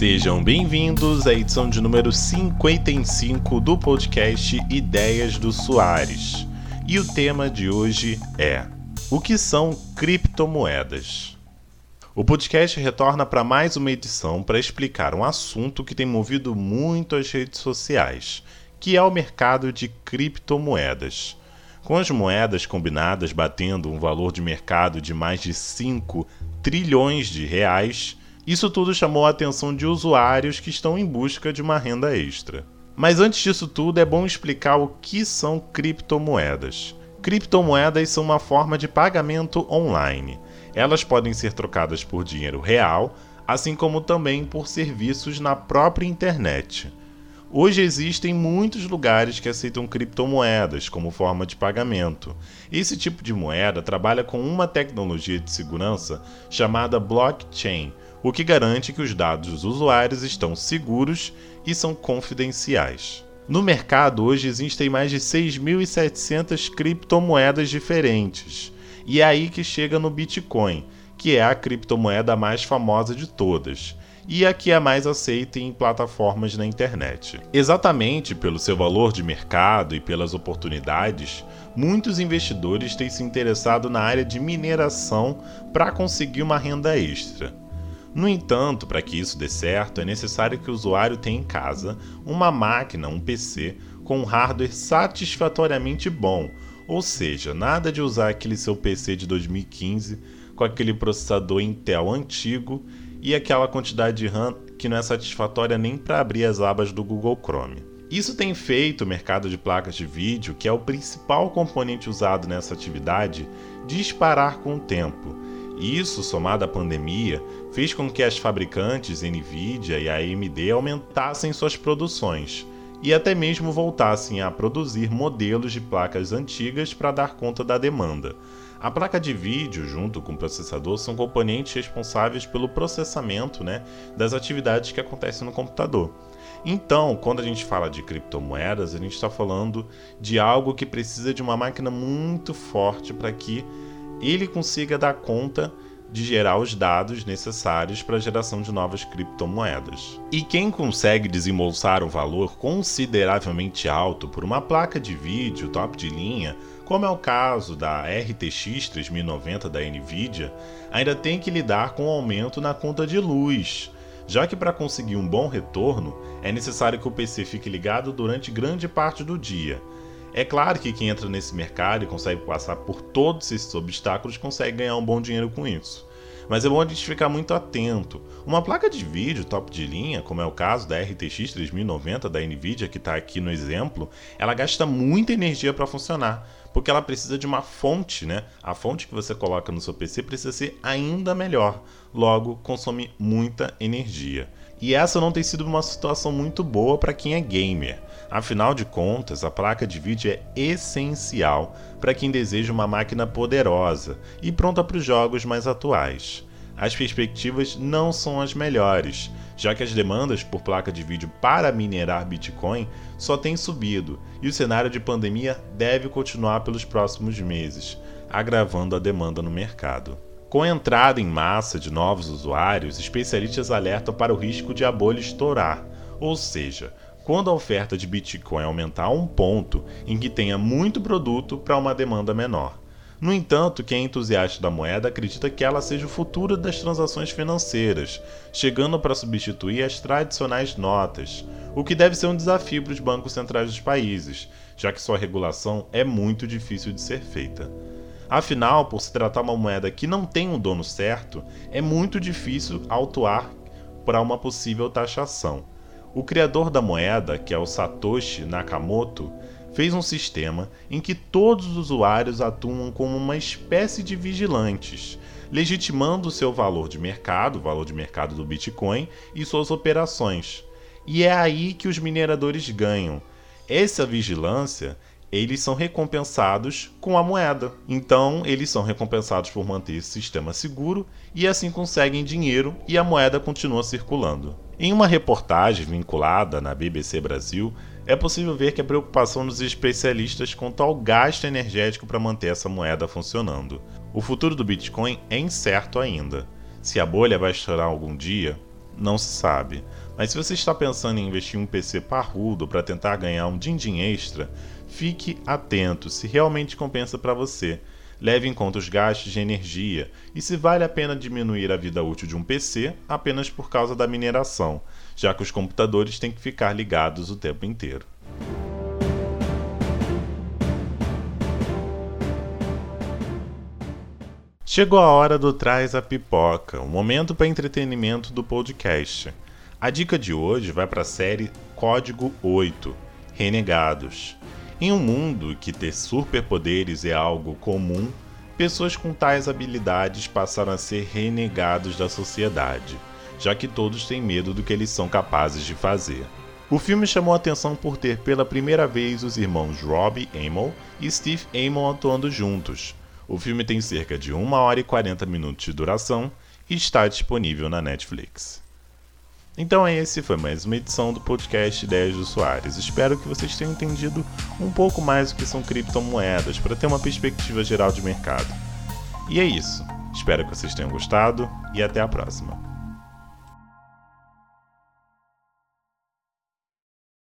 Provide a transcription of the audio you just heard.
Sejam bem-vindos à edição de número 55 do podcast Ideias do Soares. E o tema de hoje é: O que são criptomoedas? O podcast retorna para mais uma edição para explicar um assunto que tem movido muito as redes sociais, que é o mercado de criptomoedas. Com as moedas combinadas batendo um valor de mercado de mais de 5 trilhões de reais, isso tudo chamou a atenção de usuários que estão em busca de uma renda extra. Mas antes disso tudo, é bom explicar o que são criptomoedas. Criptomoedas são uma forma de pagamento online. Elas podem ser trocadas por dinheiro real, assim como também por serviços na própria internet. Hoje existem muitos lugares que aceitam criptomoedas como forma de pagamento. Esse tipo de moeda trabalha com uma tecnologia de segurança chamada blockchain, o que garante que os dados dos usuários estão seguros e são confidenciais. No mercado hoje existem mais de 6.700 criptomoedas diferentes. E é aí que chega no Bitcoin, que é a criptomoeda mais famosa de todas e a que é mais aceita em plataformas na internet. Exatamente pelo seu valor de mercado e pelas oportunidades, muitos investidores têm se interessado na área de mineração para conseguir uma renda extra. No entanto, para que isso dê certo, é necessário que o usuário tenha em casa uma máquina, um PC, com um hardware satisfatoriamente bom, ou seja, nada de usar aquele seu PC de 2015 com aquele processador Intel antigo e aquela quantidade de RAM que não é satisfatória nem para abrir as abas do Google Chrome. Isso tem feito o mercado de placas de vídeo, que é o principal componente usado nessa atividade, disparar com o tempo. Isso, somado à pandemia, fez com que as fabricantes Nvidia e AMD aumentassem suas produções e até mesmo voltassem a produzir modelos de placas antigas para dar conta da demanda. A placa de vídeo, junto com o processador, são componentes responsáveis pelo processamento né, das atividades que acontecem no computador. Então, quando a gente fala de criptomoedas, a gente está falando de algo que precisa de uma máquina muito forte para que ele consiga dar conta de gerar os dados necessários para a geração de novas criptomoedas. E quem consegue desembolsar um valor consideravelmente alto por uma placa de vídeo top de linha como é o caso da RTX 3090 da Nvidia, ainda tem que lidar com o um aumento na conta de luz, já que para conseguir um bom retorno é necessário que o PC fique ligado durante grande parte do dia. É claro que quem entra nesse mercado e consegue passar por todos esses obstáculos consegue ganhar um bom dinheiro com isso mas é bom a gente ficar muito atento. Uma placa de vídeo top de linha, como é o caso da RTX 3090 da Nvidia, que está aqui no exemplo, ela gasta muita energia para funcionar, porque ela precisa de uma fonte, né? A fonte que você coloca no seu PC precisa ser ainda melhor, logo consome muita energia. E essa não tem sido uma situação muito boa para quem é gamer. Afinal de contas, a placa de vídeo é essencial para quem deseja uma máquina poderosa e pronta para os jogos mais atuais. As perspectivas não são as melhores, já que as demandas por placa de vídeo para minerar Bitcoin só têm subido e o cenário de pandemia deve continuar pelos próximos meses, agravando a demanda no mercado. Com a entrada em massa de novos usuários, especialistas alertam para o risco de a bolha estourar, ou seja, quando a oferta de Bitcoin aumentar a um ponto em que tenha muito produto para uma demanda menor. No entanto, quem é entusiasta da moeda acredita que ela seja o futuro das transações financeiras, chegando para substituir as tradicionais notas, o que deve ser um desafio para os bancos centrais dos países, já que sua regulação é muito difícil de ser feita. Afinal, por se tratar uma moeda que não tem um dono certo, é muito difícil autuar para uma possível taxação. O criador da moeda, que é o Satoshi Nakamoto, fez um sistema em que todos os usuários atuam como uma espécie de vigilantes, legitimando seu valor de mercado, o valor de mercado do Bitcoin e suas operações. E é aí que os mineradores ganham. Essa vigilância eles são recompensados com a moeda. Então, eles são recompensados por manter esse sistema seguro e assim conseguem dinheiro e a moeda continua circulando. Em uma reportagem vinculada na BBC Brasil, é possível ver que a preocupação dos especialistas quanto ao gasto energético para manter essa moeda funcionando. O futuro do Bitcoin é incerto ainda. Se a bolha vai estourar algum dia, não se sabe. Mas se você está pensando em investir em um PC parrudo para tentar ganhar um din-din extra, fique atento se realmente compensa para você. Leve em conta os gastos de energia e se vale a pena diminuir a vida útil de um PC apenas por causa da mineração, já que os computadores têm que ficar ligados o tempo inteiro. Chegou a hora do Traz a Pipoca, o um momento para entretenimento do podcast. A dica de hoje vai para a série Código 8 Renegados. Em um mundo que ter superpoderes é algo comum, pessoas com tais habilidades passaram a ser renegados da sociedade, já que todos têm medo do que eles são capazes de fazer. O filme chamou atenção por ter pela primeira vez os irmãos Robbie Amell e Steve Amell atuando juntos, o filme tem cerca de 1 hora e 40 minutos de duração e está disponível na Netflix. Então esse foi mais uma edição do podcast Ideias do Soares. Espero que vocês tenham entendido um pouco mais o que são criptomoedas para ter uma perspectiva geral de mercado. E é isso. Espero que vocês tenham gostado e até a próxima.